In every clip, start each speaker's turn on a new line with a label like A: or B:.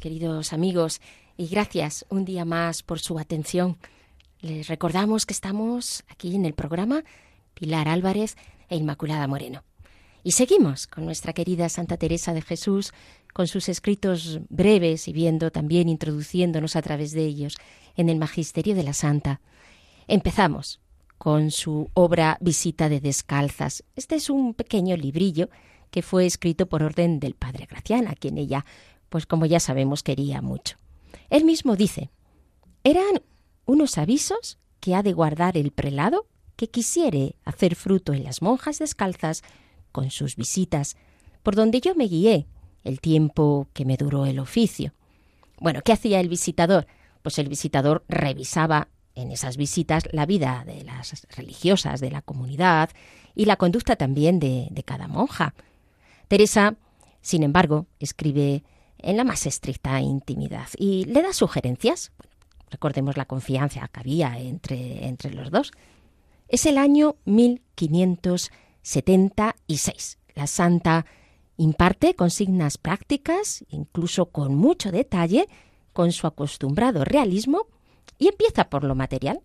A: Queridos amigos, y gracias un día más por su atención. Les recordamos que estamos aquí en el programa Pilar Álvarez e Inmaculada Moreno. Y seguimos con nuestra querida Santa Teresa de Jesús, con sus escritos breves y viendo también introduciéndonos a través de ellos en el Magisterio de la Santa. Empezamos con su obra Visita de Descalzas. Este es un pequeño librillo que fue escrito por orden del padre Gracián, a quien ella pues como ya sabemos quería mucho. Él mismo dice, eran unos avisos que ha de guardar el prelado que quisiere hacer fruto en las monjas descalzas con sus visitas, por donde yo me guié el tiempo que me duró el oficio. Bueno, ¿qué hacía el visitador? Pues el visitador revisaba en esas visitas la vida de las religiosas de la comunidad y la conducta también de, de cada monja. Teresa, sin embargo, escribe en la más estricta intimidad y le da sugerencias. recordemos la confianza que había entre, entre los dos. Es el año 1576. La santa imparte consignas prácticas, incluso con mucho detalle, con su acostumbrado realismo, y empieza por lo material.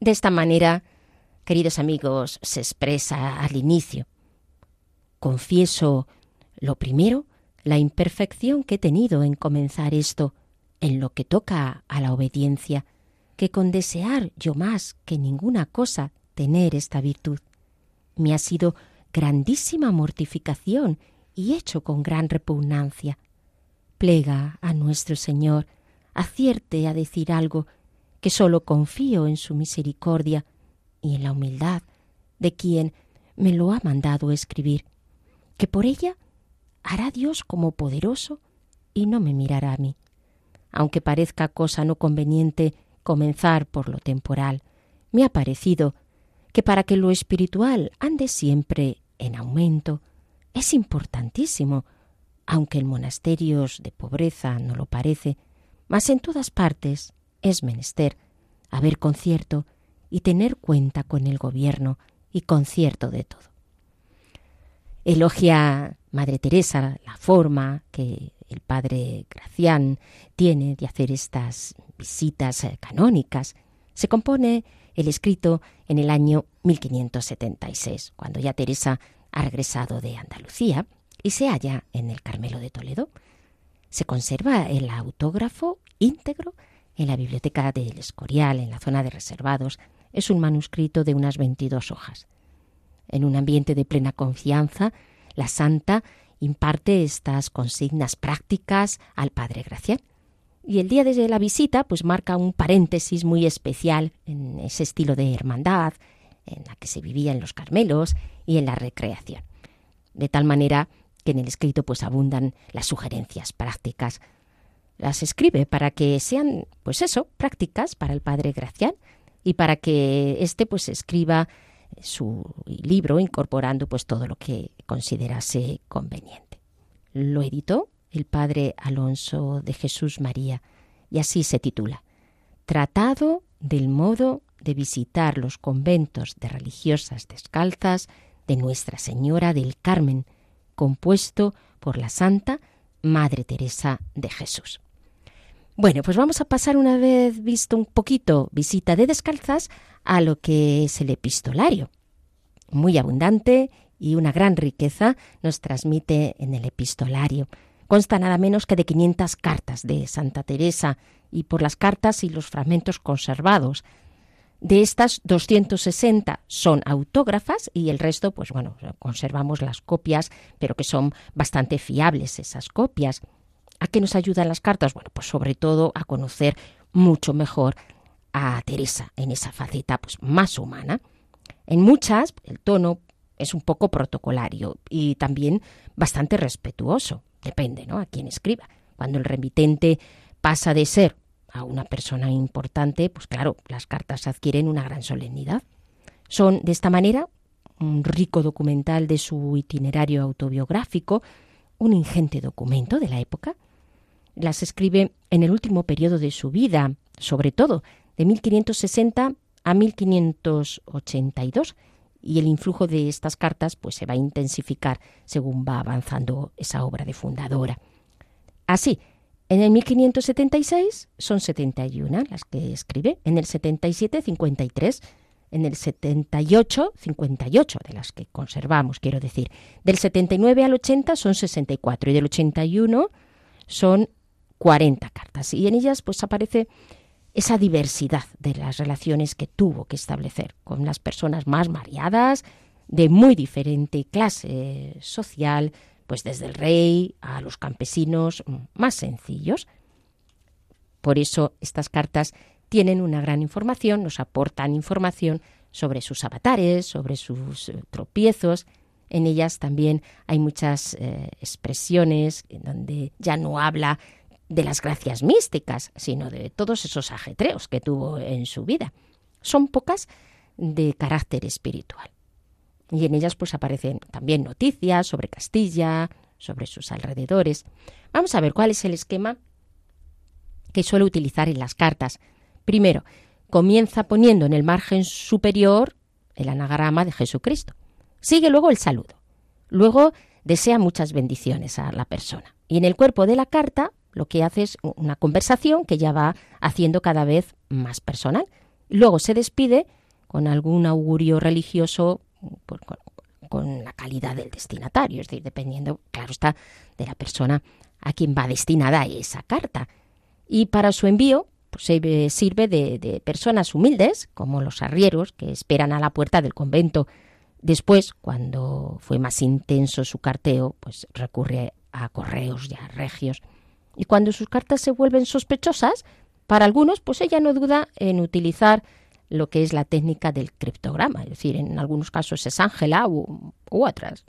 A: De esta manera, queridos amigos, se expresa al inicio. Confieso lo primero la imperfección que he tenido en comenzar esto, en lo que toca a la obediencia, que con desear yo más que ninguna cosa tener esta virtud, me ha sido grandísima mortificación y hecho con gran repugnancia. Plega a nuestro Señor, acierte a decir algo, que sólo confío en su misericordia y en la humildad de quien me lo ha mandado escribir, que por ella hará Dios como poderoso y no me mirará a mí. Aunque parezca cosa no conveniente comenzar por lo temporal, me ha parecido que para que lo espiritual ande siempre en aumento, es importantísimo, aunque en monasterios de pobreza no lo parece, mas en todas partes es menester haber concierto y tener cuenta con el gobierno y concierto de todo. Elogia Madre Teresa la forma que el padre Gracián tiene de hacer estas visitas eh, canónicas. Se compone el escrito en el año 1576, cuando ya Teresa ha regresado de Andalucía y se halla en el Carmelo de Toledo. Se conserva el autógrafo íntegro en la biblioteca del Escorial, en la zona de reservados. Es un manuscrito de unas 22 hojas en un ambiente de plena confianza, la santa imparte estas consignas prácticas al padre Gracián. Y el día de la visita, pues marca un paréntesis muy especial en ese estilo de hermandad en la que se vivía en los Carmelos y en la recreación. De tal manera que en el escrito pues abundan las sugerencias prácticas. Las escribe para que sean, pues eso, prácticas para el padre Gracián y para que éste pues escriba su libro incorporando pues todo lo que considerase conveniente. Lo editó el padre Alonso de Jesús María y así se titula Tratado del modo de visitar los conventos de religiosas descalzas de Nuestra Señora del Carmen, compuesto por la Santa Madre Teresa de Jesús. Bueno, pues vamos a pasar una vez visto un poquito visita de descalzas a lo que es el epistolario. muy abundante y una gran riqueza nos transmite en el epistolario. Consta nada menos que de 500 cartas de Santa Teresa y por las cartas y los fragmentos conservados. De estas, 260 son autógrafas y el resto, pues bueno, conservamos las copias, pero que son bastante fiables esas copias. ¿A qué nos ayudan las cartas? Bueno, pues sobre todo a conocer mucho mejor a Teresa en esa faceta pues, más humana. En muchas, el tono es un poco protocolario y también bastante respetuoso. Depende, ¿no? A quién escriba. Cuando el remitente pasa de ser a una persona importante, pues claro, las cartas adquieren una gran solemnidad. Son de esta manera un rico documental de su itinerario autobiográfico, un ingente documento de la época. Las escribe en el último periodo de su vida, sobre todo de 1560 a 1582, y el influjo de estas cartas pues se va a intensificar según va avanzando esa obra de fundadora. Así, en el 1576 son 71 las que escribe, en el 77 53, en el 78 58 de las que conservamos, quiero decir. Del 79 al 80 son 64 y del 81 son 40 cartas y en ellas pues aparece esa diversidad de las relaciones que tuvo que establecer con las personas más variadas, de muy diferente clase social, pues desde el rey a los campesinos más sencillos. Por eso estas cartas tienen una gran información, nos aportan información sobre sus avatares, sobre sus eh, tropiezos. En ellas también hay muchas eh, expresiones en donde ya no habla de las gracias místicas, sino de todos esos ajetreos que tuvo en su vida. Son pocas de carácter espiritual. Y en ellas pues aparecen también noticias sobre Castilla, sobre sus alrededores. Vamos a ver cuál es el esquema que suele utilizar en las cartas. Primero, comienza poniendo en el margen superior el anagrama de Jesucristo. Sigue luego el saludo. Luego desea muchas bendiciones a la persona. Y en el cuerpo de la carta lo que hace es una conversación que ya va haciendo cada vez más personal. Luego se despide con algún augurio religioso con, la calidad del destinatario, es decir, dependiendo, claro está, de la persona a quien va destinada esa carta. Y para su envío pues, sirve de, de personas humildes, como los arrieros, que esperan a la puerta del convento. Después, cuando fue más intenso su carteo, pues recurre a correos ya regios y cuando sus cartas se vuelven sospechosas, para algunos, pues ella no duda en utilizar lo que es la técnica del criptograma, es decir, en algunos casos es Ángela u, otras.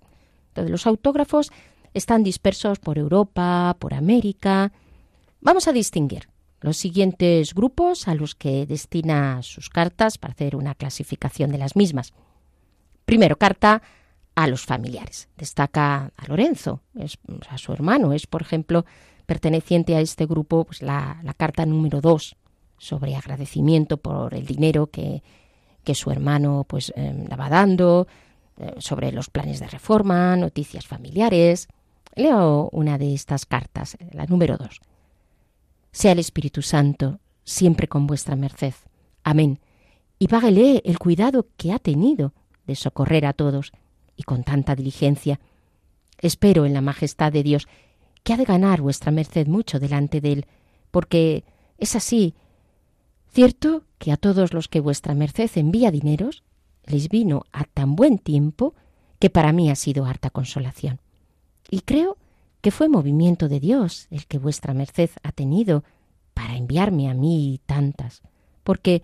A: Entonces, los autógrafos están dispersos por Europa, por América. Vamos a distinguir los siguientes grupos a los que destina sus cartas para hacer una clasificación de las mismas. Primero, carta a los familiares. Destaca a Lorenzo, a su hermano, es por ejemplo perteneciente a este grupo pues la, carta número 2 sobre agradecimiento por el dinero que, que su hermano pues em, la va dando, eh, sobre los planes de reforma, noticias familiares. Leo una de estas cartas, la número 2. Sea el Espíritu Santo siempre con vuestra merced. Amén. Y páguele el cuidado que ha tenido de socorrer a todos y con tanta diligencia. Espero en la majestad de Dios que ha de ganar vuestra merced mucho delante de él, porque es así. Cierto que a todos los que vuestra merced envía dineros, les vino a tan buen tiempo que para mí ha sido harta consolación. Y creo que fue movimiento de Dios el que vuestra merced ha tenido para enviarme a mí tantas, porque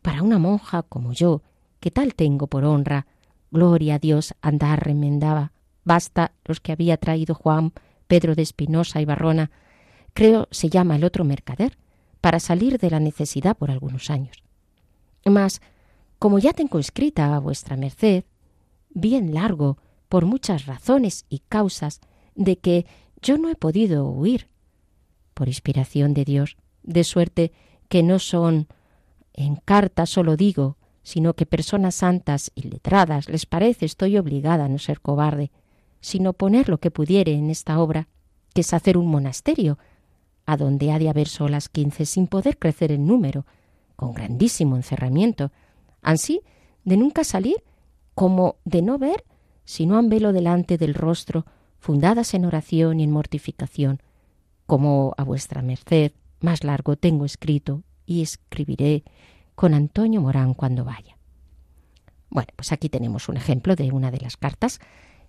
A: para una monja como yo, que tal tengo por honra, gloria a Dios andar remendaba, basta los que había traído Juan Pedro de Espinosa y Barrona, creo se llama el otro mercader, para salir de la necesidad por algunos años. Mas, como ya tengo escrita a vuestra merced, bien largo, por muchas razones y causas, de que yo no he podido huir, por inspiración de Dios, de suerte que no son en carta solo digo, sino que personas santas y letradas les parece estoy obligada a no ser cobarde, sino poner lo que pudiere en esta obra, que es hacer un monasterio, a donde ha de haber solas quince sin poder crecer en número, con grandísimo encerramiento, así de nunca salir como de no ver si no han velo delante del rostro, fundadas en oración y en mortificación, como a vuestra merced más largo tengo escrito y escribiré con Antonio Morán cuando vaya. Bueno, pues aquí tenemos un ejemplo de una de las cartas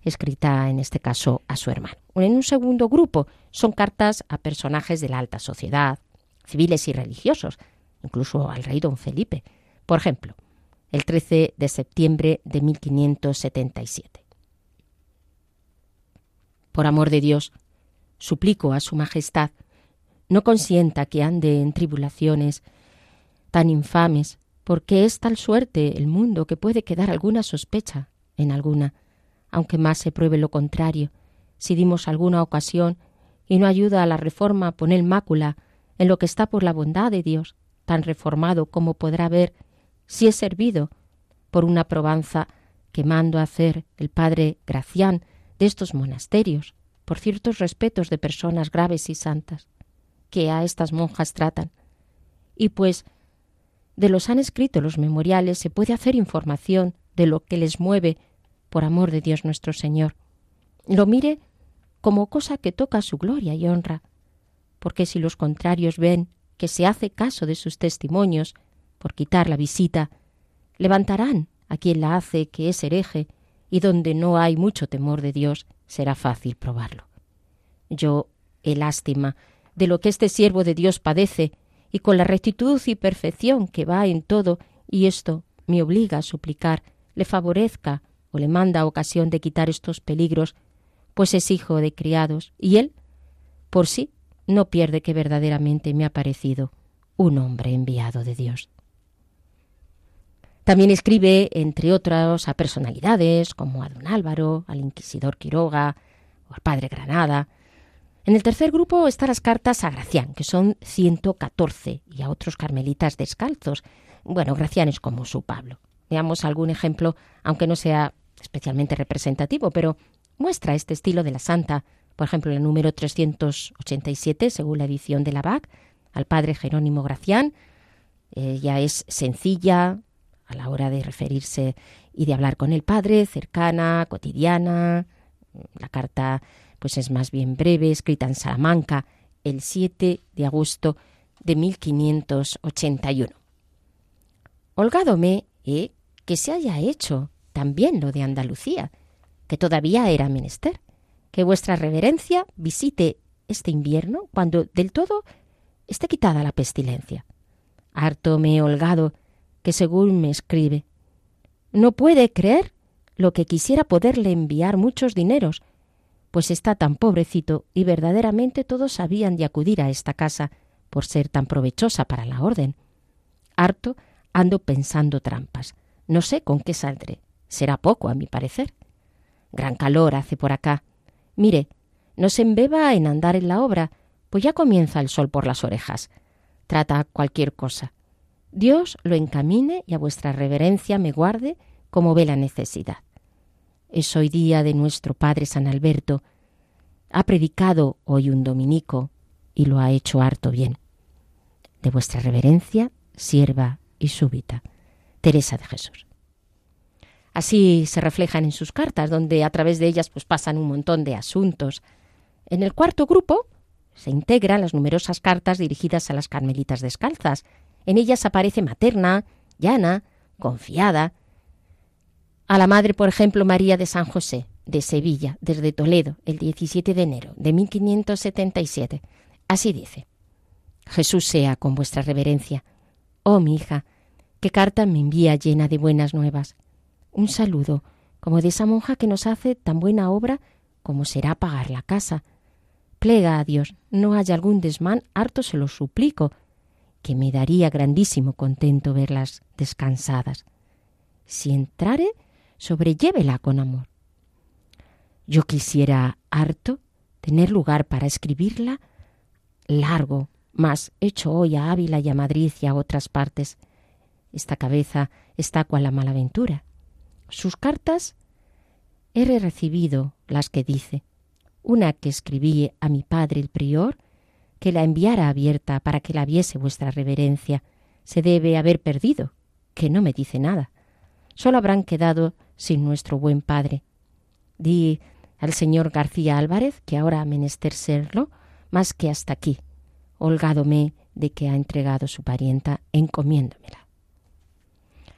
A: escrita en este caso a su hermano. En un segundo grupo son cartas a personajes de la alta sociedad, civiles y religiosos, incluso al rey don Felipe. Por ejemplo, el 13 de septiembre de 1577. Por amor de Dios, suplico a Su Majestad no consienta que ande en tribulaciones tan infames, porque es tal suerte el mundo que puede quedar alguna sospecha en alguna, aunque más se pruebe lo contrario, si dimos alguna ocasión y no ayuda a la reforma poner mácula en lo que está por la bondad de Dios, tan reformado como podrá ver si es servido por una probanza que mando hacer el padre Gracián de estos monasterios, por ciertos respetos de personas graves y santas, que a estas monjas tratan. Y pues de los han escrito los memoriales se puede hacer información de lo que les mueve por amor de Dios nuestro Señor. Lo mire como cosa que toca su gloria y honra, porque si los contrarios ven que se hace caso de sus testimonios por quitar la visita, levantarán a quien la hace que es hereje, y donde no hay mucho temor de Dios será fácil probarlo. Yo he lástima de lo que este siervo de Dios padece, y con la rectitud y perfección que va en todo, y esto me obliga a suplicar, le favorezca o le manda ocasión de quitar estos peligros, pues es hijo de criados, y él, por sí, no pierde que verdaderamente me ha parecido un hombre enviado de Dios. También escribe, entre otros, a personalidades como a don Álvaro, al inquisidor Quiroga o al padre Granada. En el tercer grupo están las cartas a Gracián, que son 114, y a otros carmelitas descalzos. Bueno, Gracián es como su Pablo. Veamos algún ejemplo, aunque no sea especialmente representativo, pero muestra este estilo de la santa. Por ejemplo, el número 387, según la edición de la BAC, al padre Jerónimo Gracián. Ella es sencilla a la hora de referirse y de hablar con el padre, cercana, cotidiana. La carta pues es más bien breve, escrita en Salamanca el 7 de agosto de 1581. Holgádome eh, que se haya hecho también lo de Andalucía, que todavía era menester, que vuestra reverencia visite este invierno cuando del todo esté quitada la pestilencia. Harto me he holgado que según me escribe, no puede creer lo que quisiera poderle enviar muchos dineros, pues está tan pobrecito y verdaderamente todos habían de acudir a esta casa por ser tan provechosa para la orden. Harto ando pensando trampas. No sé con qué saldré. Será poco, a mi parecer. Gran calor hace por acá. Mire, no se embeba en andar en la obra, pues ya comienza el sol por las orejas. Trata cualquier cosa. Dios lo encamine y a vuestra reverencia me guarde como ve la necesidad. Es hoy día de nuestro Padre San Alberto. Ha predicado hoy un dominico y lo ha hecho harto bien. De vuestra reverencia, sierva y súbita, Teresa de Jesús. Así se reflejan en sus cartas, donde a través de ellas pues pasan un montón de asuntos. En el cuarto grupo se integran las numerosas cartas dirigidas a las carmelitas descalzas. En ellas aparece materna, llana, confiada. A la madre, por ejemplo, María de San José, de Sevilla, desde Toledo, el 17 de enero de 1577. Así dice: Jesús sea con vuestra reverencia. Oh mi hija, qué carta me envía llena de buenas nuevas un saludo, como de esa monja que nos hace tan buena obra como será pagar la casa. Plega a Dios, no haya algún desmán, harto se lo suplico, que me daría grandísimo contento verlas descansadas. Si entrare, sobrellévela con amor. Yo quisiera harto tener lugar para escribirla largo, más hecho hoy a Ávila y a Madrid y a otras partes. Esta cabeza está cual la malaventura. Sus cartas he recibido las que dice, una que escribí a mi padre el prior, que la enviara abierta para que la viese vuestra reverencia, se debe haber perdido, que no me dice nada. solo habrán quedado sin nuestro buen padre. Di al señor García Álvarez que ahora ha menester serlo, más que hasta aquí, holgádome de que ha entregado su parienta, encomiéndomela.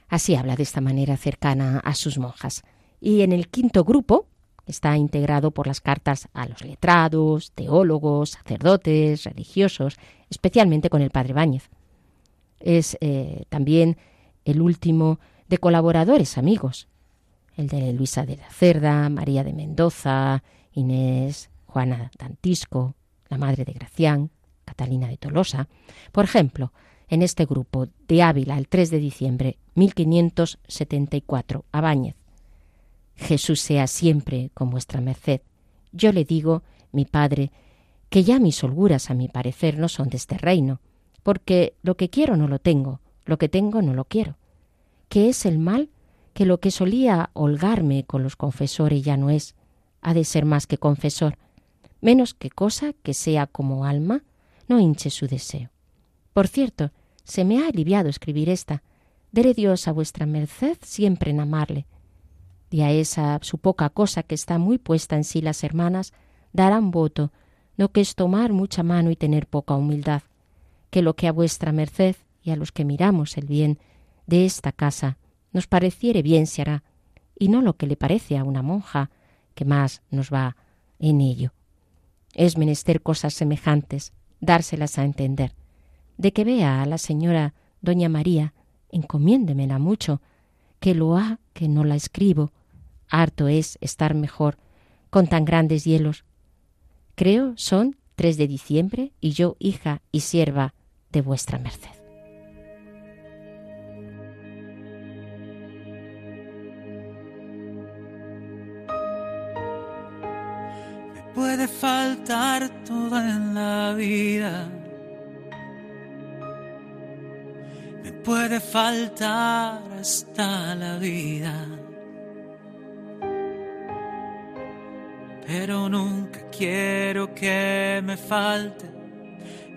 A: Así habla de esta manera cercana a sus monjas. Y en el quinto grupo, está integrado por las cartas a los letrados, teólogos, sacerdotes, religiosos, especialmente con el padre Báñez. Es eh, también el último de colaboradores amigos, el de Luisa de la Cerda, María de Mendoza, Inés, Juana Dantisco, la madre de Gracián, Catalina de Tolosa. Por ejemplo, en este grupo de Ávila el 3 de diciembre 1574, Abáñez. Jesús sea siempre con vuestra merced. Yo le digo, mi padre, que ya mis holguras a mi parecer no son de este reino, porque lo que quiero no lo tengo, lo que tengo no lo quiero. Que es el mal que lo que solía holgarme con los confesores ya no es, ha de ser más que confesor, menos que cosa que sea como alma, no hinche su deseo. Por cierto, se me ha aliviado escribir esta. Dere Dios a vuestra merced siempre en amarle. Y a esa su poca cosa que está muy puesta en sí las hermanas, darán voto, no que es tomar mucha mano y tener poca humildad, que lo que a vuestra merced y a los que miramos el bien de esta casa nos pareciere bien se hará, y no lo que le parece a una monja, que más nos va en ello. Es menester cosas semejantes, dárselas a entender. De que vea a la señora doña María, encomiéndemela mucho, que lo ha que no la escribo. Harto es estar mejor con tan grandes hielos. Creo son tres de diciembre y yo hija y sierva de vuestra merced.
B: puede faltar todo en la vida. Puede faltar hasta la vida. Pero nunca quiero que me falte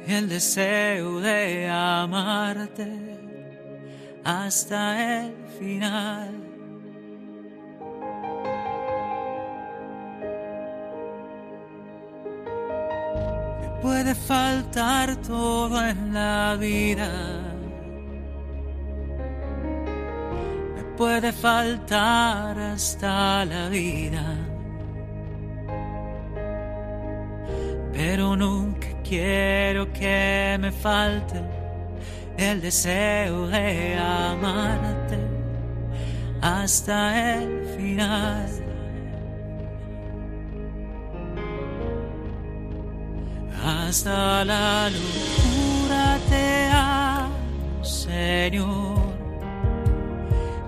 B: el deseo de amarte hasta el final. puede faltar todo en la vida. Puede faltar hasta la vida. Pero nunca quiero que me falte el deseo de amarte hasta el final. hasta la locura te amo, Señor.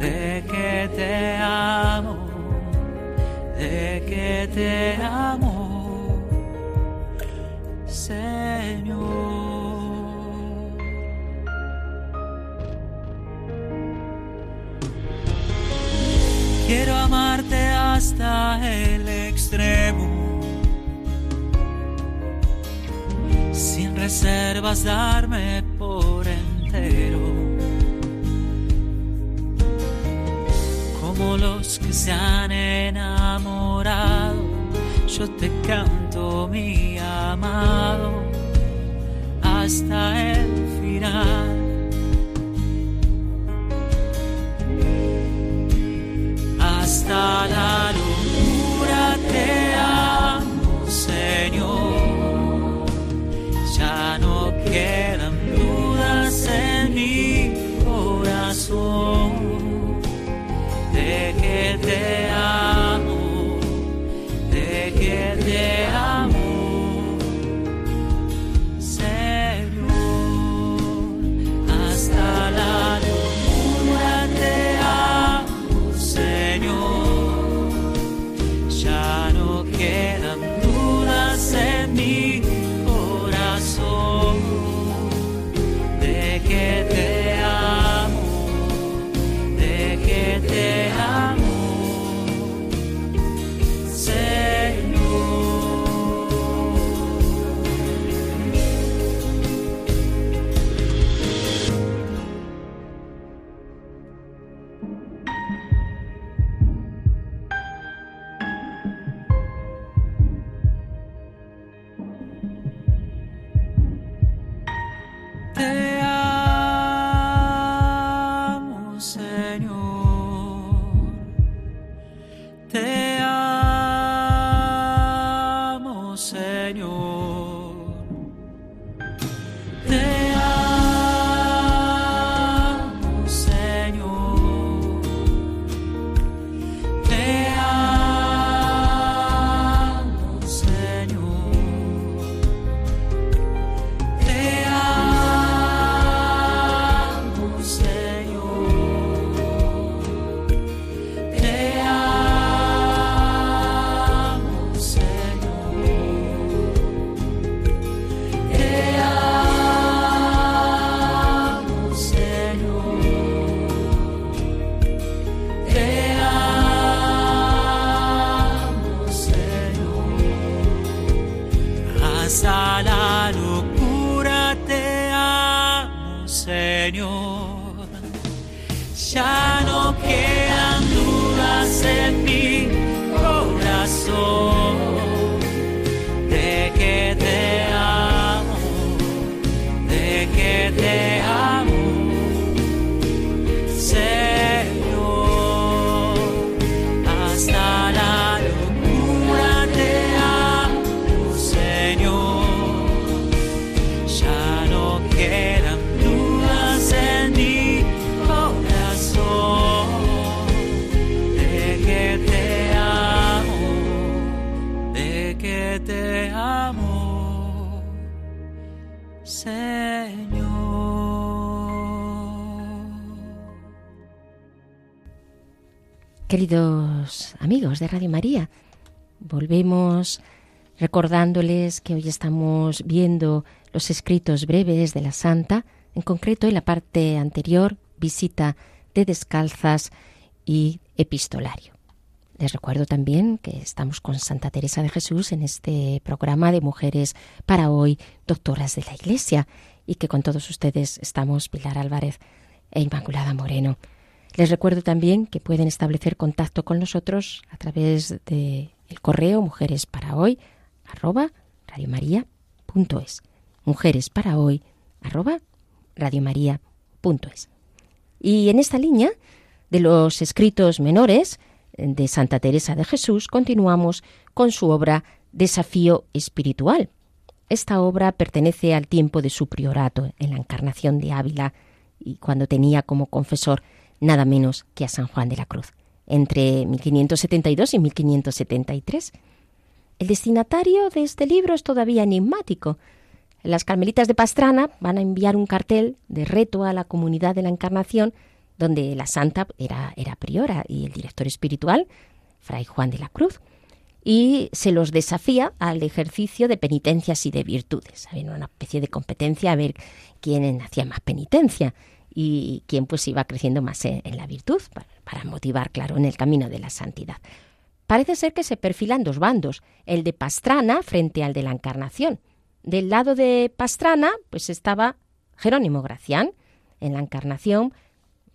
B: de que te amo, de que te amo, Señor. Quiero amarte hasta el extremo. Sin reservas darme por entero. Los que se han enamorado, yo te canto mi amado hasta el final.
A: Volvemos recordándoles que hoy estamos viendo los escritos breves de la Santa, en concreto en la parte anterior, visita de descalzas y epistolario. Les recuerdo también que estamos con Santa Teresa de Jesús en este programa de Mujeres para hoy, doctoras de la Iglesia, y que con todos ustedes estamos Pilar Álvarez e Inmaculada Moreno. Les recuerdo también que pueden establecer contacto con nosotros a través del correo mujeres para hoy arroba radiomaria.es. Mujeres para hoy arroba radiomaria.es. Y en esta línea de los escritos menores de Santa Teresa de Jesús continuamos con su obra Desafío Espiritual. Esta obra pertenece al tiempo de su priorato en la encarnación de Ávila y cuando tenía como confesor nada menos que a San Juan de la Cruz, entre 1572 y 1573. El destinatario de este libro es todavía enigmático. Las Carmelitas de Pastrana van a enviar un cartel de reto a la comunidad de la Encarnación, donde la santa era, era priora y el director espiritual, Fray Juan de la Cruz, y se los desafía al ejercicio de penitencias y de virtudes. Había una especie de competencia a ver quién hacía más penitencia y quien pues iba creciendo más en, la virtud, para, motivar, claro, en el camino de la santidad. Parece ser que se perfilan dos bandos, el de Pastrana frente al de la Encarnación. Del lado de Pastrana, pues estaba Jerónimo Gracián. En la Encarnación,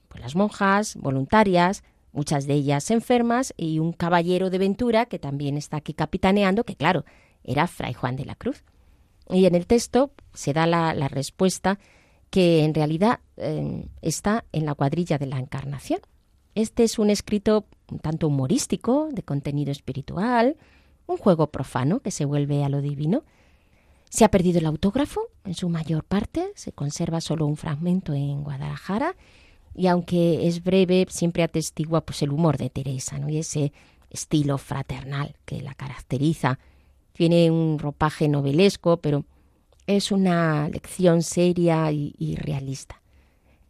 A: pues las monjas voluntarias, muchas de ellas enfermas, y un caballero de Ventura que también está aquí capitaneando, que claro, era Fray Juan de la Cruz. Y en el texto se da la, la respuesta que en realidad eh, está en la cuadrilla de la Encarnación. Este es un escrito un tanto humorístico, de contenido espiritual, un juego profano que se vuelve a lo divino. Se ha perdido el autógrafo en su mayor parte, se conserva solo un fragmento en Guadalajara y aunque es breve, siempre atestigua pues, el humor de Teresa ¿no? y ese estilo fraternal que la caracteriza. Tiene un ropaje novelesco, pero es una lección seria y, realista.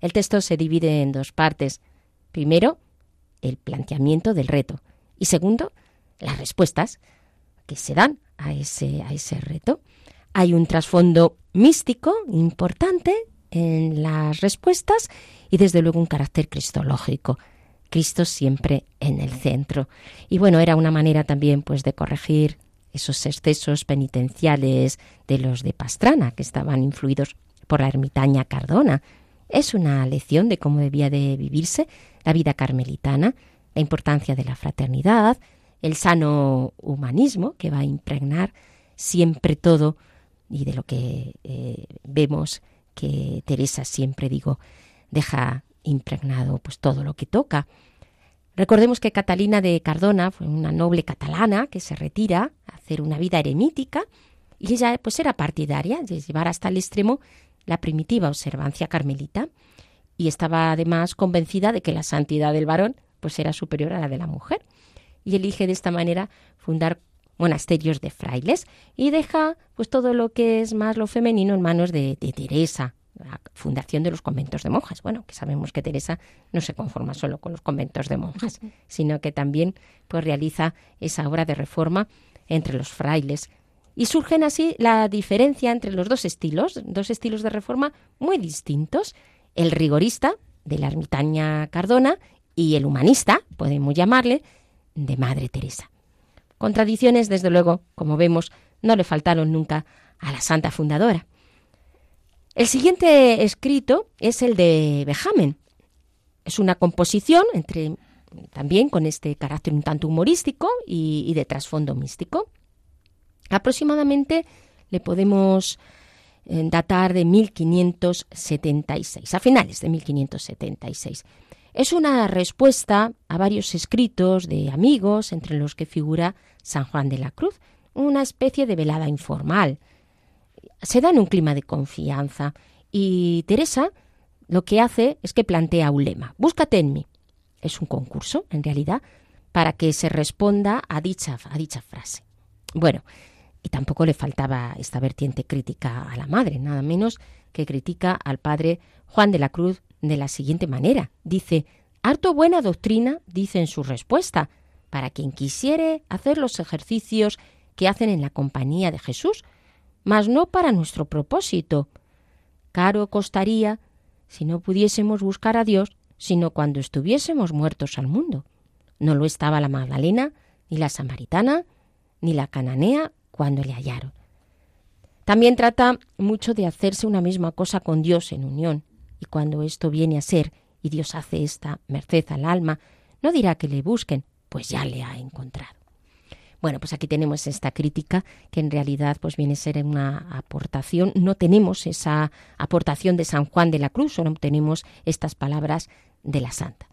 A: El texto se divide en dos partes. Primero, el planteamiento del reto y segundo, las respuestas que se dan a ese, a ese reto. Hay un trasfondo místico importante en las respuestas y desde luego un carácter cristológico. Cristo siempre en el centro. Y bueno, era una manera también pues de corregir esos excesos penitenciales de los de Pastrana, que estaban influidos por la ermitaña Cardona, Es una lección de cómo debía de vivirse la vida carmelitana, la importancia de la fraternidad, el sano humanismo que va a impregnar siempre todo y de lo que eh, vemos que Teresa siempre digo deja impregnado pues todo lo que toca. Recordemos que Catalina de Cardona fue una noble catalana que se retira a hacer una vida eremítica y ella pues era partidaria de llevar hasta el extremo la primitiva observancia carmelita y estaba además convencida de que la santidad del varón pues era superior a la de la mujer y elige de esta manera fundar monasterios de frailes y deja pues todo lo que es más lo femenino en manos de, de Teresa, la fundación de los conventos de monjas. Bueno, que sabemos que Teresa no se conforma solo con los conventos de monjas, sino que también pues realiza esa obra de reforma entre los frailes. Y surgen así la diferencia entre los dos estilos, dos estilos de reforma muy distintos, el rigorista de la ermitaña Cardona y el humanista, podemos llamarle, de Madre Teresa. Contradicciones, desde luego, como vemos, no le faltaron nunca a la santa fundadora. El siguiente escrito es el de Bejamen. Es una composición entre también con este carácter un tanto humorístico y, de trasfondo místico. Aproximadamente le podemos eh, datar de 1576, a finales de 1576. Es una respuesta a varios escritos de amigos, entre los que figura San Juan de la Cruz, una especie de velada informal, se da en un clima de confianza y Teresa lo que hace es que plantea un lema, búscate en mí. Es un concurso, en realidad, para que se responda a dicha, a dicha frase. Bueno, y tampoco le faltaba esta vertiente crítica a la madre, nada menos que critica al padre Juan de la Cruz de la siguiente manera. Dice, harto buena doctrina, dice en su respuesta, para quien quisiere hacer los ejercicios que hacen en la compañía de Jesús, mas no para nuestro propósito. Caro costaría si no pudiésemos buscar a Dios, sino cuando estuviésemos muertos al mundo. No lo estaba la Magdalena, ni la Samaritana, ni la Cananea cuando le hallaron. También trata mucho de hacerse una misma cosa con Dios en unión, y cuando esto viene a ser y Dios hace esta merced al alma, no dirá que le busquen, pues ya le ha encontrado. Bueno, pues aquí tenemos esta crítica que en realidad pues viene a ser una aportación. No tenemos esa aportación de San Juan de la Cruz, solo tenemos estas palabras de la Santa.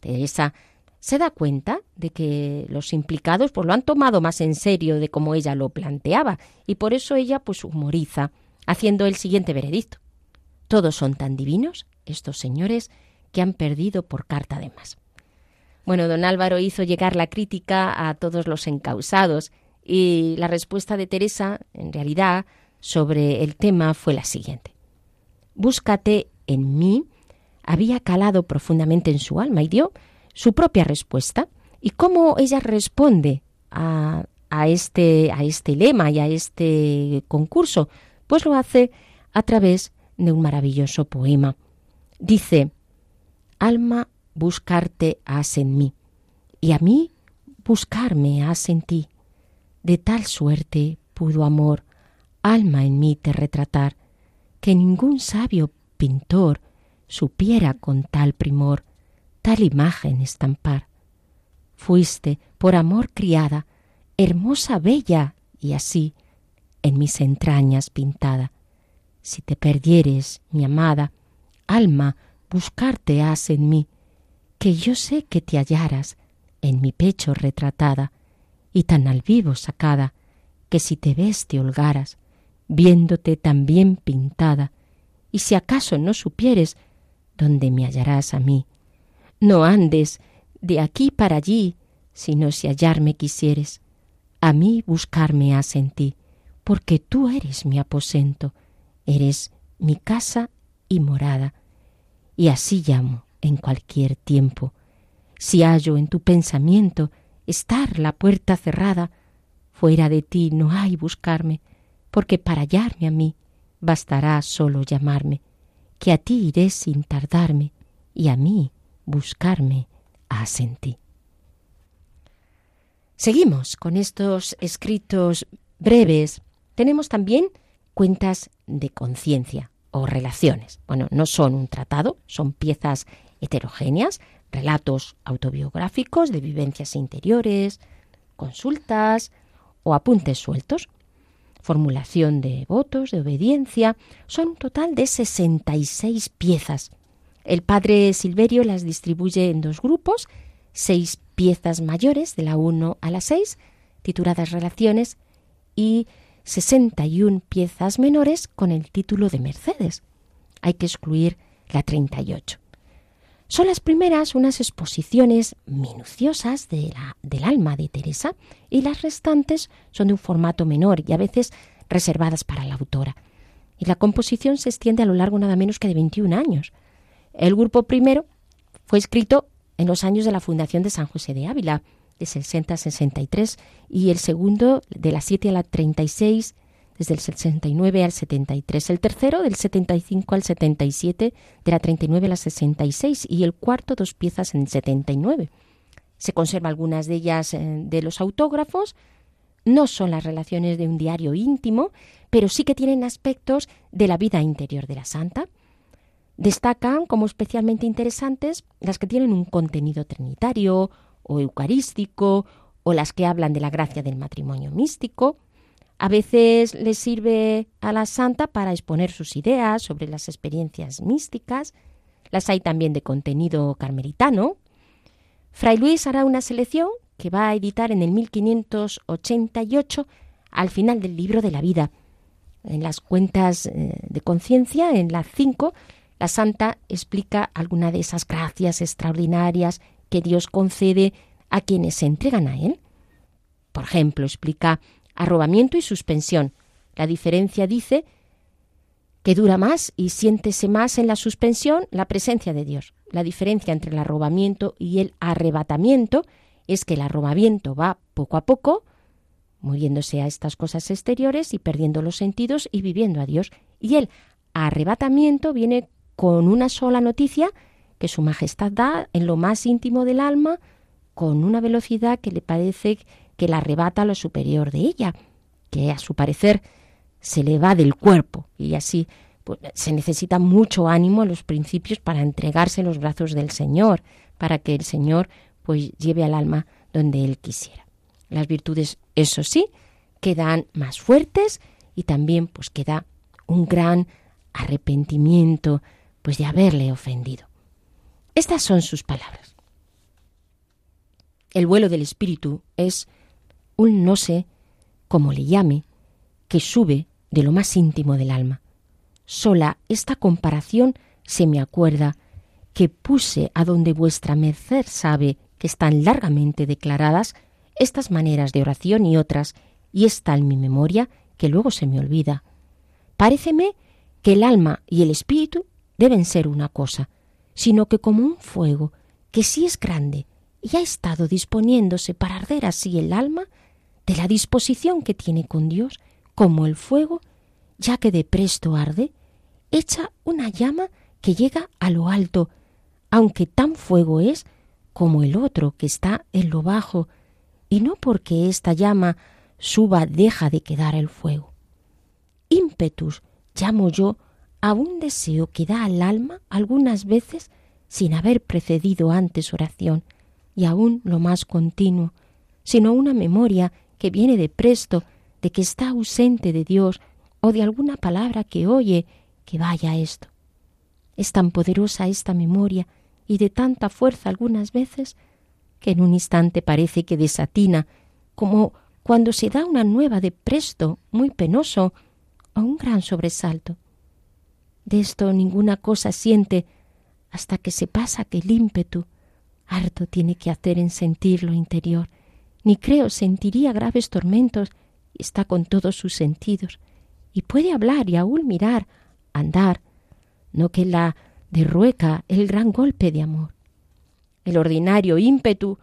A: Teresa se da cuenta de que los implicados pues lo han tomado más en serio de como ella lo planteaba y por eso ella pues humoriza haciendo el siguiente veredicto. Todos son tan divinos estos señores que han perdido por carta de más. Bueno, don Álvaro hizo llegar la crítica a todos los encausados y la respuesta de Teresa, en realidad, sobre el tema fue la siguiente. Búscate en mí había calado profundamente en su alma y dio su propia respuesta. ¿Y cómo ella responde a, a, este, a este lema y a este concurso? Pues lo hace a través de un maravilloso poema. Dice, Alma buscarte has en mí, y a mí buscarme has en ti. De tal suerte pudo amor, alma en mí te retratar, que ningún sabio pintor supiera con tal primor tal imagen estampar. Fuiste, por amor criada, hermosa, bella, y así, en mis entrañas pintada. Si te perdieres, mi amada, alma, buscarte has en mí, que yo sé que te hallaras en mi pecho retratada y tan al vivo sacada, que si te ves te holgaras, viéndote tan bien pintada, y si acaso no supieres dónde me hallarás a mí, no andes de aquí para allí, sino si hallarme quisieres, a mí buscarme has en ti, porque tú eres mi aposento, eres mi casa y morada, y así llamo en cualquier tiempo. Si hallo en tu pensamiento estar la puerta cerrada, fuera de ti no hay buscarme, porque para hallarme a mí bastará solo llamarme, que a ti iré sin tardarme, y a mí buscarme has en ti. Seguimos con estos escritos breves. Tenemos también cuentas de conciencia o relaciones. Bueno, no son un tratado, son piezas heterogéneas, relatos autobiográficos de vivencias interiores, consultas o apuntes sueltos, formulación de votos, de obediencia, son un total de 66 piezas. El padre Silverio las distribuye en dos grupos, seis piezas mayores de la 1 a la 6, tituladas Relaciones, y 61 piezas menores con el título de Mercedes. Hay que excluir la 38. Son las primeras unas exposiciones minuciosas de la, del alma de Teresa y las restantes son de un formato menor y a veces reservadas para la autora. Y la composición se extiende a lo largo nada menos que de 21 años. El grupo primero fue escrito en los años de la fundación de San José de Ávila, de 60 a 63, y el segundo de la 7 a la 36 desde el 69 al 73, el tercero del 75 al 77, de la 39 a la 66 y el cuarto dos piezas en el 79. Se conserva algunas de ellas eh, de los autógrafos, no son las relaciones de un diario íntimo, pero sí que tienen aspectos de la vida interior de la santa. Destacan como especialmente interesantes las que tienen un contenido trinitario o eucarístico o las que hablan de la gracia del matrimonio místico, a veces le sirve a la santa para exponer sus ideas sobre las experiencias místicas. Las hay también de contenido carmelitano. Fray Luis hará una selección que va a editar en el 1588 al final del libro de la vida. En las cuentas eh, de conciencia, en las 5, la santa explica alguna de esas gracias extraordinarias que Dios concede a quienes se entregan a Él. Por ejemplo, explica arrobamiento y suspensión. La diferencia dice que dura más y siéntese más en la suspensión la presencia de Dios. La diferencia entre el arrobamiento y el arrebatamiento es que el arrobamiento va poco a poco, muriéndose a estas cosas exteriores y perdiendo los sentidos y viviendo a Dios. Y el arrebatamiento viene con una sola noticia que Su Majestad da en lo más íntimo del alma, con una velocidad que le parece que la arrebata lo superior de ella, que a su parecer se le va del cuerpo y así pues, se necesita mucho ánimo a los principios para entregarse en los brazos del Señor, para que el Señor pues lleve al alma donde él quisiera. Las virtudes, eso sí, quedan más fuertes y también pues queda un gran arrepentimiento pues de haberle ofendido. Estas son sus palabras. El vuelo del espíritu es un no sé cómo le llame, que sube de lo más íntimo del alma. Sola esta comparación se me acuerda que puse a donde vuestra merced sabe que están largamente declaradas estas maneras de oración y otras, y está en mi memoria que luego se me olvida. Paréceme que el alma y el espíritu deben ser una cosa, sino que como un fuego que sí es grande y ha estado disponiéndose para arder así el alma, de la disposición que tiene con Dios, como el fuego, ya que de presto arde, echa una llama que llega a lo alto, aunque tan fuego es como el otro que está en lo bajo, y no porque esta llama suba deja de quedar el fuego. Ímpetus llamo yo a un deseo que da al alma algunas veces sin haber precedido antes oración, y aún lo más continuo, sino una memoria que viene de presto, de que está ausente de Dios o de alguna palabra que oye que vaya esto. Es tan poderosa esta memoria y de tanta fuerza algunas veces que en un instante parece que desatina, como cuando se da una nueva de presto, muy penoso, o un gran sobresalto. De esto ninguna cosa siente hasta que se pasa que el ímpetu harto tiene que hacer en sentir lo interior ni creo sentiría graves tormentos, está con todos sus sentidos, y puede hablar y aún mirar, andar, no que la derrueca el gran golpe de amor. El ordinario ímpetu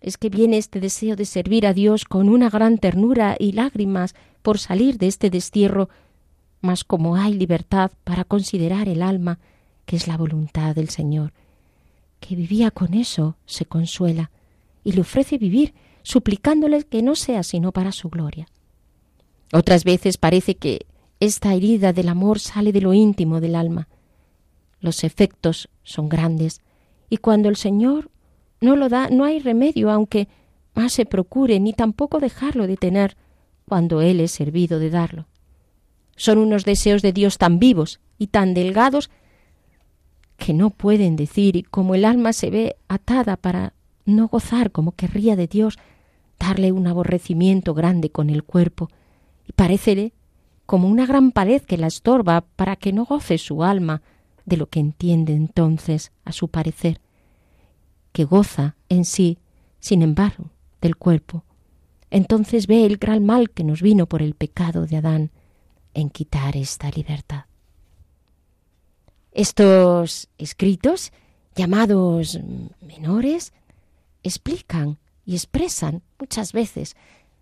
A: es que viene este deseo de servir a Dios con una gran ternura y lágrimas por salir de este destierro, mas como hay libertad para considerar el alma, que es la voluntad del Señor, que vivía con eso, se consuela y le ofrece vivir suplicándole que no sea sino para su gloria. Otras veces parece que Esta herida del amor sale de lo íntimo del alma. Los efectos son grandes y cuando el Señor no lo da, no hay remedio, aunque más se procure, ni tampoco dejarlo de tener cuando Él es servido de darlo. Son unos deseos de Dios tan vivos y tan delgados que no pueden decir, y como el alma se ve atada para no gozar como querría de Dios, darle un aborrecimiento grande con el cuerpo, y pareceré como una gran pared que la estorba para que no goce su alma de lo que entiende entonces, a su parecer, que goza en sí, sin embargo, del cuerpo. Entonces ve el gran mal que nos vino por el pecado de Adán en quitar esta libertad. Estos escritos, llamados menores, explican y expresan muchas veces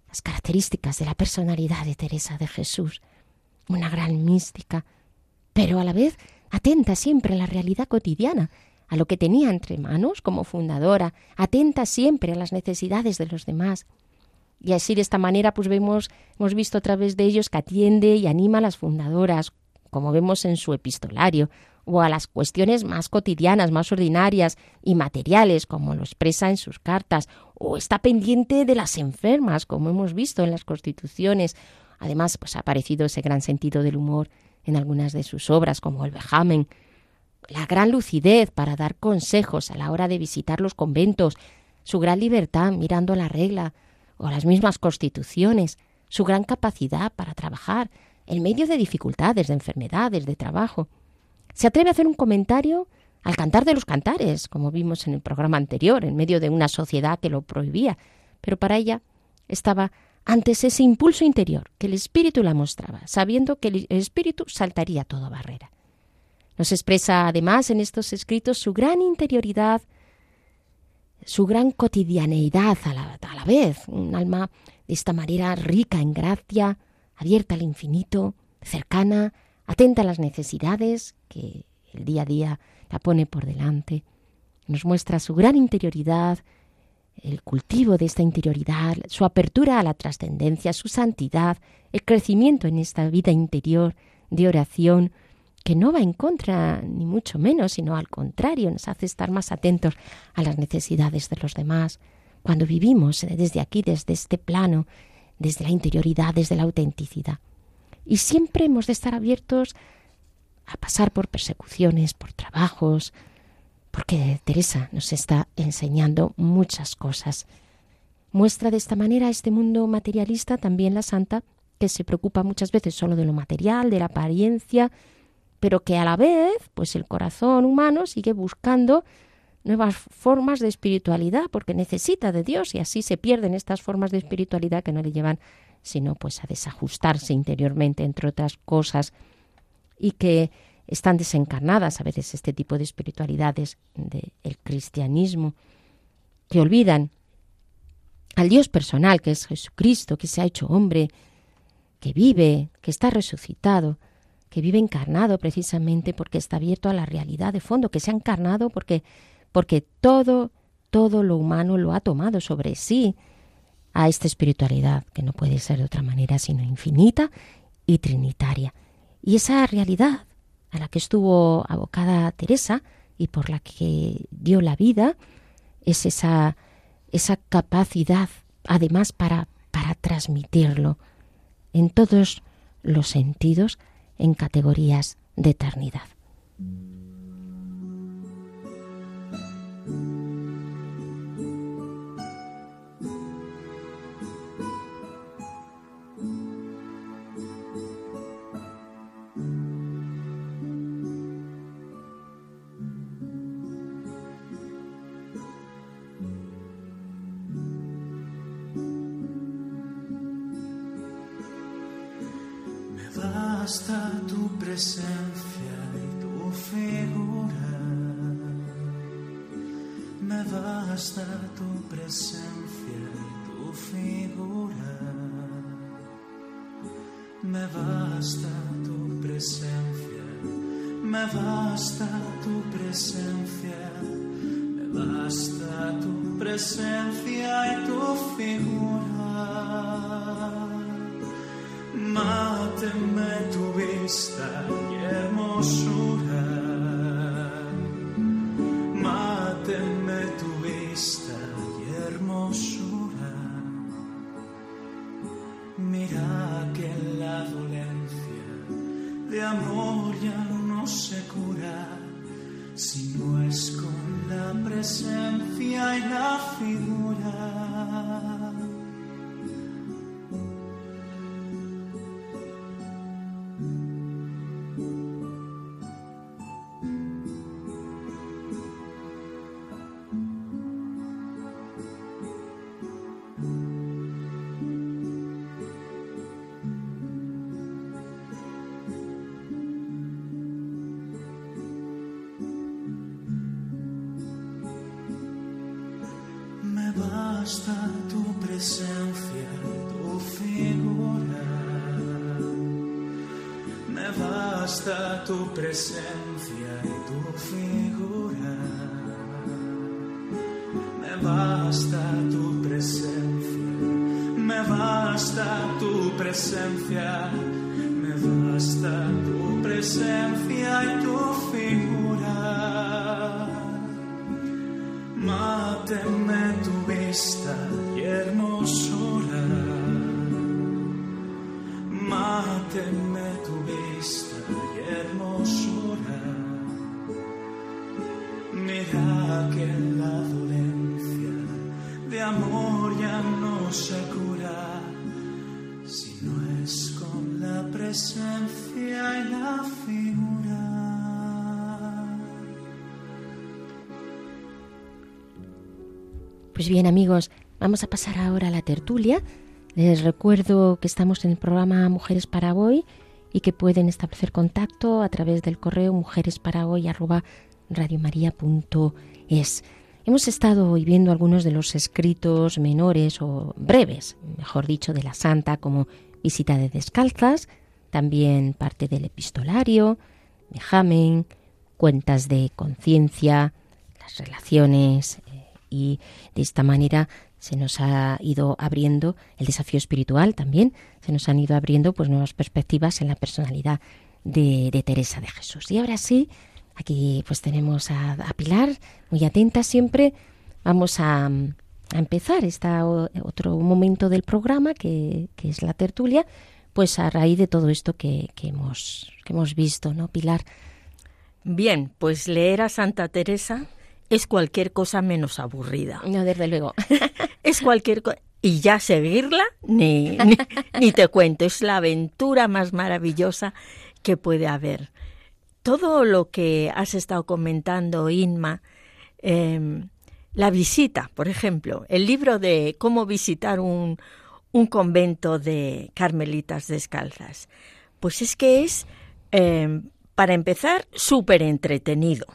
A: las características de la personalidad de Teresa de Jesús, una gran mística, pero a la vez atenta siempre a la realidad cotidiana, a lo que tenía entre manos como fundadora, atenta siempre a las necesidades de los demás. Y así de esta manera pues vemos, hemos visto a través de ellos que atiende y anima a las fundadoras, como vemos en su epistolario, o a las cuestiones más cotidianas, más ordinarias y materiales, como lo expresa en sus cartas, o está pendiente de las enfermas, como hemos visto en las constituciones. Además, pues ha aparecido ese gran sentido del humor en algunas de sus obras, como El vejamen, la gran lucidez para dar consejos a la hora de visitar los conventos, su gran libertad mirando la regla o las mismas constituciones, su gran capacidad para trabajar en medio de dificultades, de enfermedades, de trabajo. Se atreve a hacer un comentario al cantar de los cantares, como vimos en el programa anterior, en medio de una sociedad que lo prohibía, pero para ella estaba antes ese impulso interior que el espíritu la mostraba, sabiendo que el espíritu saltaría toda barrera. Nos expresa además en estos escritos su gran interioridad, su gran cotidianeidad a la, a la vez, un alma de esta manera rica en gracia, abierta al infinito, cercana, atenta a las necesidades que el día a día la pone por delante. Nos muestra su gran interioridad, el cultivo de esta interioridad, su apertura a la trascendencia, su santidad, el crecimiento en esta vida interior de oración, que no va en contra, ni mucho menos, sino al contrario, nos hace estar más atentos a las necesidades de los demás. Cuando vivimos desde aquí, desde este plano, desde la interioridad, desde la autenticidad. Y siempre hemos de estar abiertos a pasar por persecuciones, por trabajos, porque Teresa nos está enseñando muchas cosas. Muestra de esta manera este mundo materialista también la santa, que se preocupa muchas veces solo de lo material, de la apariencia, pero que a la vez, pues el corazón humano sigue buscando nuevas formas de espiritualidad, porque necesita de Dios y así se pierden estas formas de espiritualidad que no le llevan sino pues a desajustarse interiormente, entre otras cosas, y que están desencarnadas a veces este tipo de espiritualidades del cristianismo, que olvidan al Dios personal, que es Jesucristo, que se ha hecho hombre, que vive, que está resucitado, que vive encarnado precisamente porque está abierto a la realidad de fondo, que se ha encarnado porque, porque todo, todo lo humano lo ha tomado sobre sí, a esta espiritualidad, que no puede ser de otra manera sino infinita y trinitaria. Y esa realidad a la que estuvo abocada Teresa y por la que dio la vida es esa, esa capacidad, además, para, para transmitirlo en todos los sentidos en categorías de eternidad.
C: Basta tu presencia y tu figura. Me basta tu presencia y tu figura. Me basta tu presencia. Me basta tu presencia. Me basta tu presencia y tu figura
B: Máteme tu vista y hermosura. Máteme tu vista y hermosura. Mira que la dolencia de amor ya no se cura si no es con la presencia y la figura. Tu presencia y tu figura. Me basta tu presencia. Me basta tu presencia. Me basta tu presencia
A: Pues bien amigos, vamos a pasar ahora a la tertulia. Les recuerdo que estamos en el programa Mujeres para Hoy y que pueden establecer contacto a través del correo mujeresparahoy@radiomaria.es. Hemos estado hoy viendo algunos de los escritos menores o breves, mejor dicho, de la santa como visita de descalzas, también parte del epistolario, vejamen, cuentas de conciencia, las relaciones y de esta manera se nos ha ido abriendo el desafío espiritual también, se nos han ido abriendo pues nuevas perspectivas en la personalidad de, Teresa de Jesús. Y ahora sí, aquí pues tenemos a, a Pilar, muy atenta siempre. Vamos a, a empezar este otro momento del programa que, que, es la tertulia, pues a raíz de todo esto que, que, hemos, que hemos visto, ¿no, Pilar?
D: Bien, pues leer a Santa Teresa es cualquier cosa menos aburrida.
A: No, desde luego.
D: es cualquier cosa. Y ya seguirla, ni, ni, ni, te cuento, es la aventura más maravillosa que puede haber. Todo lo que has estado comentando, Inma, eh, la visita, por ejemplo, el libro de cómo visitar un, un convento de carmelitas descalzas, pues es que es, eh, para empezar, súper entretenido,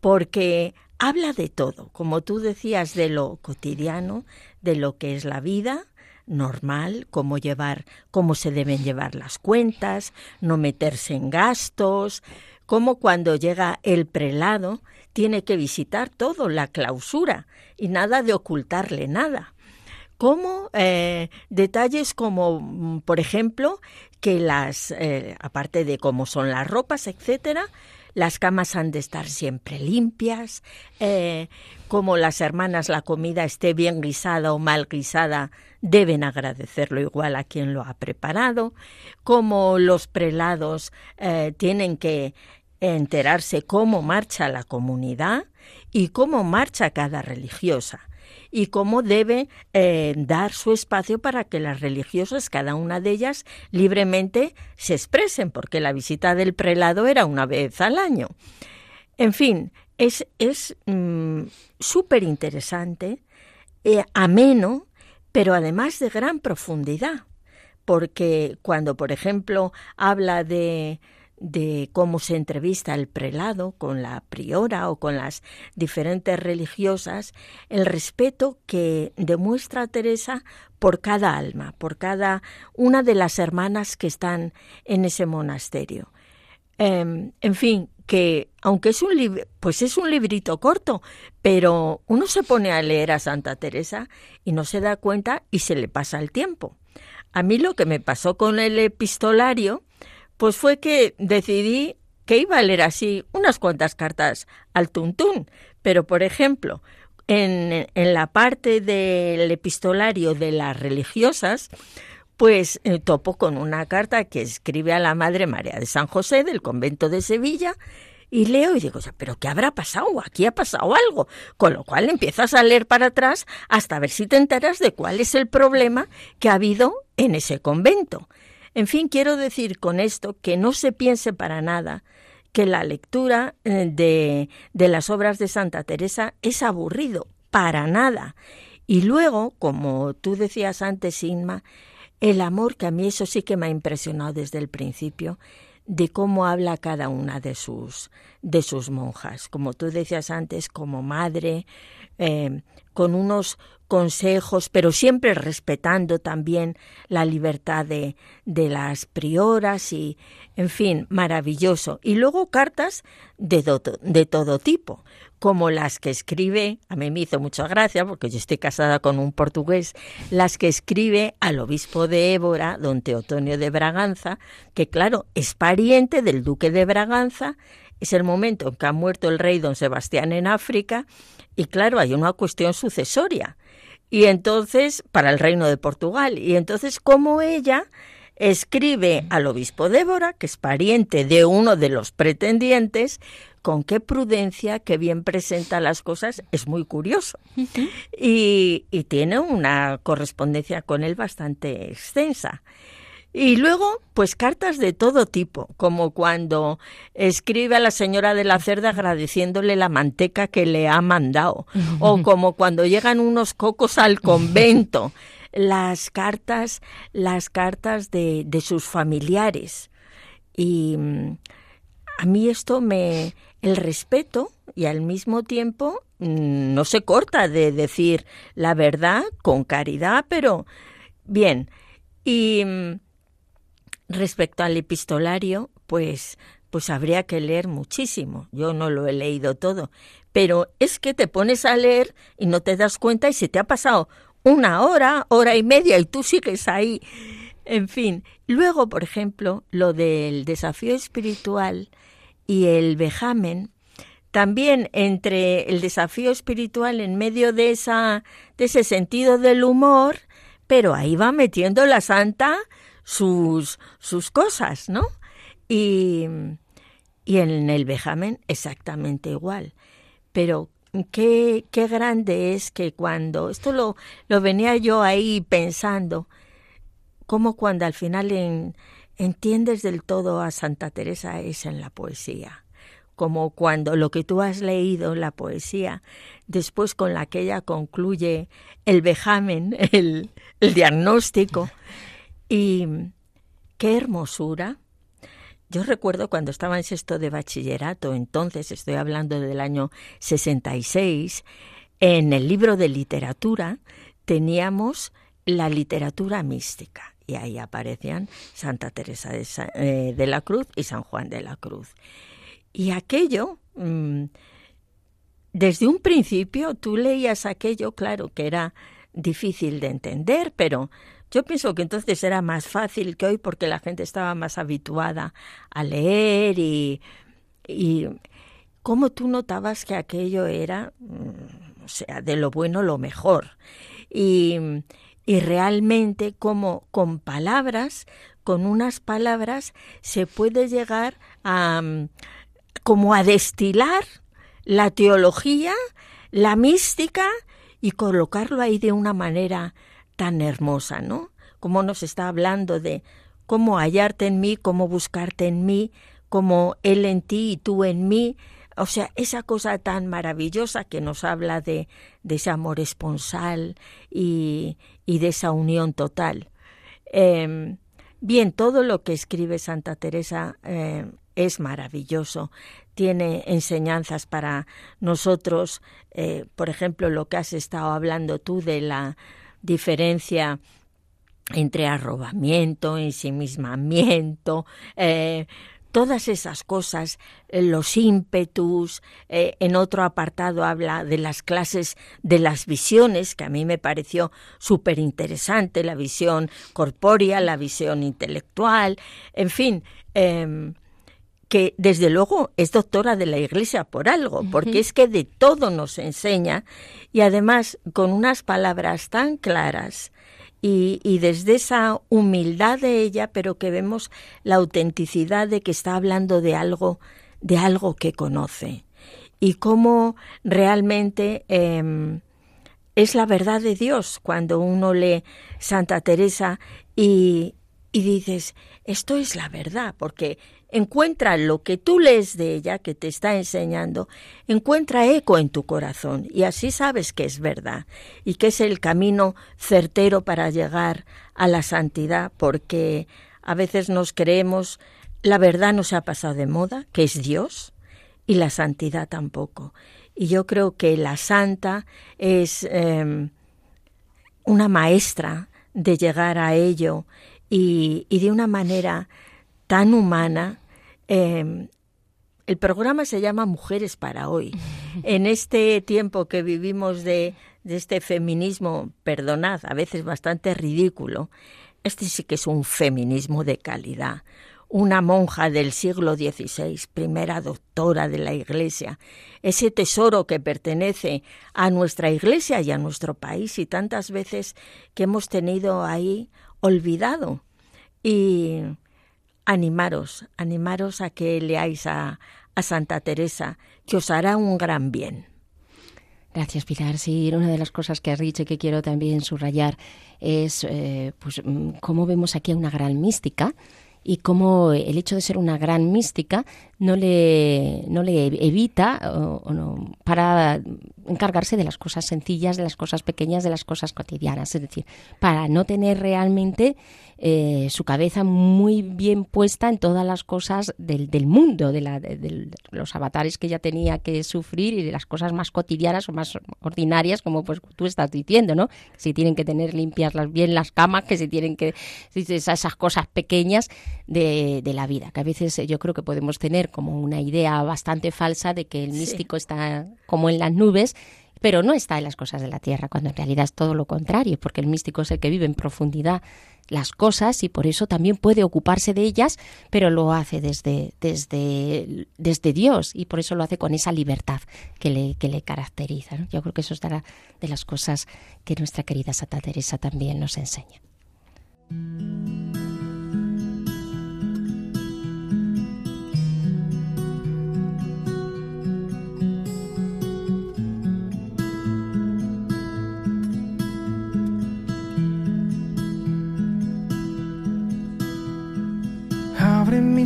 D: porque habla de todo, como tú decías, de lo cotidiano, de lo que es la vida normal, cómo llevar, cómo se deben llevar las cuentas, no meterse en gastos, cómo cuando llega el prelado tiene que visitar todo, la clausura, y nada de ocultarle nada. Como eh, detalles como, por ejemplo, que las, eh, aparte de cómo son las ropas, etcétera, las camas han de estar siempre limpias, eh, como las hermanas la comida esté bien guisada o mal guisada, deben agradecerlo igual a quien lo ha preparado, como los prelados eh, tienen que enterarse cómo marcha la comunidad y cómo marcha cada religiosa y cómo debe eh, dar su espacio para que las religiosas, cada una de ellas, libremente se expresen, porque la visita del prelado era una vez al año. En fin, es súper mm, interesante, eh, ameno, pero además de gran profundidad, porque cuando, por ejemplo, habla de de cómo se entrevista el prelado con la priora o con las diferentes religiosas, el respeto que demuestra Teresa por cada alma, por cada una de las hermanas que están en ese monasterio. Eh, en fin, que aunque es un pues es un librito corto, pero uno se pone a leer a Santa Teresa y no se da cuenta y se le pasa el tiempo. a mí lo que me pasó con el epistolario, pues fue que decidí que iba a leer así unas cuantas cartas al tuntún. Pero, por ejemplo, en, en la parte del epistolario de las religiosas, pues eh, topo con una carta que escribe a la Madre María de San José del convento de Sevilla y leo y digo, pero ¿qué habrá pasado? Aquí ha pasado algo. Con lo cual empiezas a leer para atrás hasta ver si te enteras de cuál es el problema que ha habido en ese convento. En fin, quiero decir con esto que no se piense para nada que la lectura eh, de, de las obras de Santa Teresa es aburrido, para nada. Y luego, como tú decías antes, Inma, el amor, que a mí eso sí que me ha impresionado desde el principio, de cómo habla cada una de sus, de sus monjas. Como tú decías antes, como madre, eh, con unos consejos, pero siempre respetando también la libertad de, de las prioras y, en fin, maravilloso. Y luego cartas de, de todo tipo, como las que escribe, a mí me hizo mucha gracia, porque yo estoy casada con un portugués, las que escribe al obispo de Évora, don Teotonio de Braganza, que claro, es pariente del duque de Braganza, es el momento en que ha muerto el rey don Sebastián en África, y claro, hay una cuestión sucesoria. Y entonces, para el reino de Portugal, y entonces como ella escribe al obispo Débora, que es pariente de uno de los pretendientes, con qué prudencia, qué bien presenta las cosas, es muy curioso. y, y, tiene una correspondencia con él bastante extensa. Y luego, pues cartas de todo tipo, como cuando escribe a la señora de la cerda agradeciéndole la manteca que le ha mandado, o como cuando llegan unos cocos al convento, las cartas, las cartas de, de sus familiares. Y mm, a mí esto me, el respeto y al mismo tiempo mm, no se corta de decir la verdad con caridad, pero bien. Y mm, Respecto al epistolario, pues, pues habría que leer muchísimo. Yo no lo he leído todo, pero es que te pones a leer y no te das cuenta y se te ha pasado una hora, hora y media y tú sigues ahí. En fin, luego, por ejemplo, lo del desafío espiritual y el vejamen, también entre el desafío espiritual en medio de esa de ese sentido del humor, pero ahí va metiendo la santa sus, sus cosas, ¿no? Y, y en el vejamen exactamente igual. Pero qué, qué grande es que cuando, esto lo, lo venía yo ahí pensando, como cuando al final en, entiendes del todo a Santa Teresa es en la poesía como cuando lo que tú has leído, la poesía, después con la que ella concluye el vejamen, el, el diagnóstico, y qué hermosura. Yo recuerdo cuando estaba en sexto de bachillerato, entonces estoy hablando del año 66, en el libro de literatura teníamos la literatura mística y ahí aparecían Santa Teresa de, eh, la Cruz y San Juan de la Cruz. Y aquello, mm, desde un principio tú leías aquello, claro que era difícil de entender, pero yo pienso que entonces era más fácil que hoy porque la gente estaba más habituada a leer y, y cómo tú notabas que aquello era, mm, o sea, de lo bueno lo mejor. Y, y realmente como con palabras, con unas palabras, se puede llegar a mm, como a destilar la teología, la mística y colocarlo ahí de una manera tan hermosa, ¿no? Como nos está hablando de cómo hallarte en mí, cómo buscarte en mí, como Él en ti y tú en mí. O sea, esa cosa tan maravillosa que nos habla de, de ese amor esponsal y, y de esa unión total. Em, bien, todo lo que escribe Santa Teresa eh, es maravilloso. Tiene enseñanzas para nosotros, eh, por ejemplo, lo que has estado hablando tú de la diferencia entre arrobamiento, ensimismamiento, eh, todas esas cosas, eh, los ímpetus, eh, en otro apartado habla de las clases de las visiones, que a mí me pareció súper interesante, la visión corpórea, la visión intelectual, en fin, em, que desde luego es doctora de la Iglesia por algo, porque es que de todo nos enseña y además con unas palabras tan claras y, desde esa humildad de ella, pero que vemos la autenticidad de que está hablando de algo, de algo que conoce. Y cómo realmente em, es la verdad de Dios cuando uno lee Santa Teresa y, y dices, esto es la verdad, porque encuentra lo que tú lees de ella, que te está enseñando, encuentra eco en tu corazón y así sabes que es verdad y que es el camino certero para llegar a la santidad, porque a veces nos creemos la verdad no se ha pasado de moda, que es Dios, y la santidad tampoco. Y yo creo que la santa es em, una maestra de llegar a ello y, y de una manera tan humana. Em, el programa se llama Mujeres para hoy. En este tiempo que vivimos de, de este feminismo, perdonad, a veces bastante ridículo, este sí que es un feminismo de calidad. Una monja del siglo XVI, primera doctora de la Iglesia, ese tesoro que pertenece a nuestra Iglesia y a nuestro país y tantas veces que hemos tenido ahí olvidado. Y animaros, animaros a que leáis a, Santa Teresa, que os hará un gran bien.
A: Gracias, Pilar. Sí, una de las cosas que has dicho y que quiero también subrayar es eh, pues, mm, cómo vemos aquí a una gran mística y cómo el hecho de ser una gran mística no le, no le evita o, no, para encargarse de las cosas sencillas, de las cosas pequeñas, de las cosas cotidianas. Es decir, para no tener realmente eh, su cabeza muy bien puesta en todas las cosas del, del mundo, de, la, de, los avatares que ella tenía que sufrir y de las cosas más cotidianas o más ordinarias, como pues tú estás diciendo, ¿no? Si tienen que tener limpias las, bien las camas, que si tienen que... esas cosas pequeñas de, de la vida, que a veces yo creo que podemos tener como una idea bastante falsa de que el místico está como en las nubes pero no está en las cosas de la tierra, cuando en realidad es todo lo contrario, porque el místico es el que vive en profundidad las cosas y por eso también puede ocuparse de ellas, pero lo hace desde, desde, desde Dios y por eso lo hace con esa libertad que le, que le caracteriza. Yo creo que eso es de las cosas que nuestra querida Santa Teresa también nos enseña.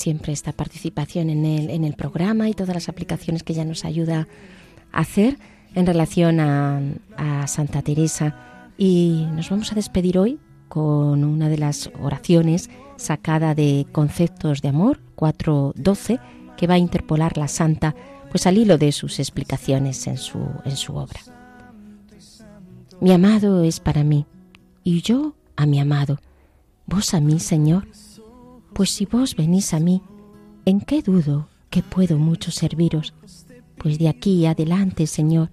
A: siempre, esta participación en el, en el programa y todas las aplicaciones que ella nos ayuda a hacer en relación a, a Santa Teresa. Y nos vamos a despedir hoy con una de las oraciones sacada de Conceptos de Amor 4.12 que va a interpolar la Santa pues al hilo de sus explicaciones en su, en su obra. Mi amado es para mí y yo a mi amado. Vos a mí, Señor, pues si vos venís a mí, ¿en qué dudo que puedo mucho serviros? Pues de aquí adelante, Señor,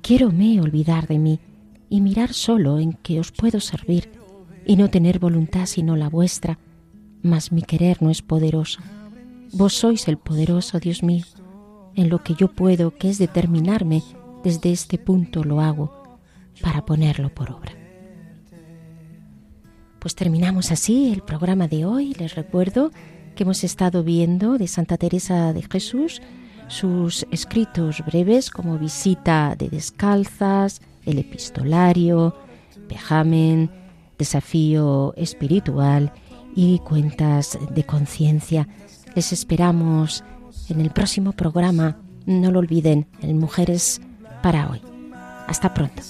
A: quiero me olvidar de mí y mirar solo en que os puedo servir y no tener voluntad sino la vuestra, mas mi querer no es poderoso. Vos sois el poderoso, Dios mío. En lo que yo puedo, que es determinarme, desde este punto lo hago para ponerlo por obra. Pues terminamos así el programa de hoy. Les recuerdo que hemos estado viendo de Santa Teresa de Jesús sus escritos breves como Visita de Descalzas, El Epistolario, Pejamen, Desafío Espiritual y Cuentas de Conciencia. Les esperamos en el próximo programa. No lo olviden, en Mujeres para hoy. Hasta pronto.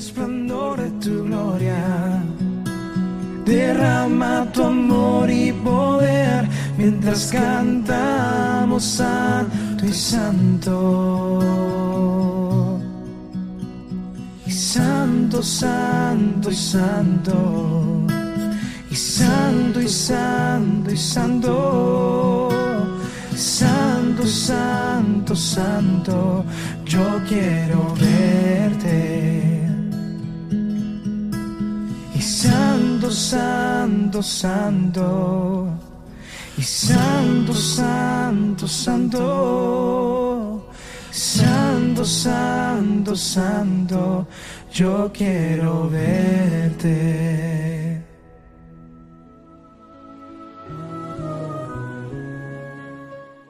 E: Resplandor de tu gloria. Derrama tu amor y poder mientras cantamos santo y santo. Y santo, santo y santo. Y santo y santo y santo. Santo, santo, santo, yo quiero verte. Y santo, santo, santo. Y santo, santo, santo. Santo, santo, santo, yo quiero verte.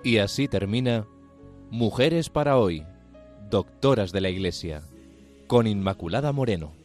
F: Y así termina Mujeres para hoy, doctoras de la Iglesia, con Inmaculada Moreno.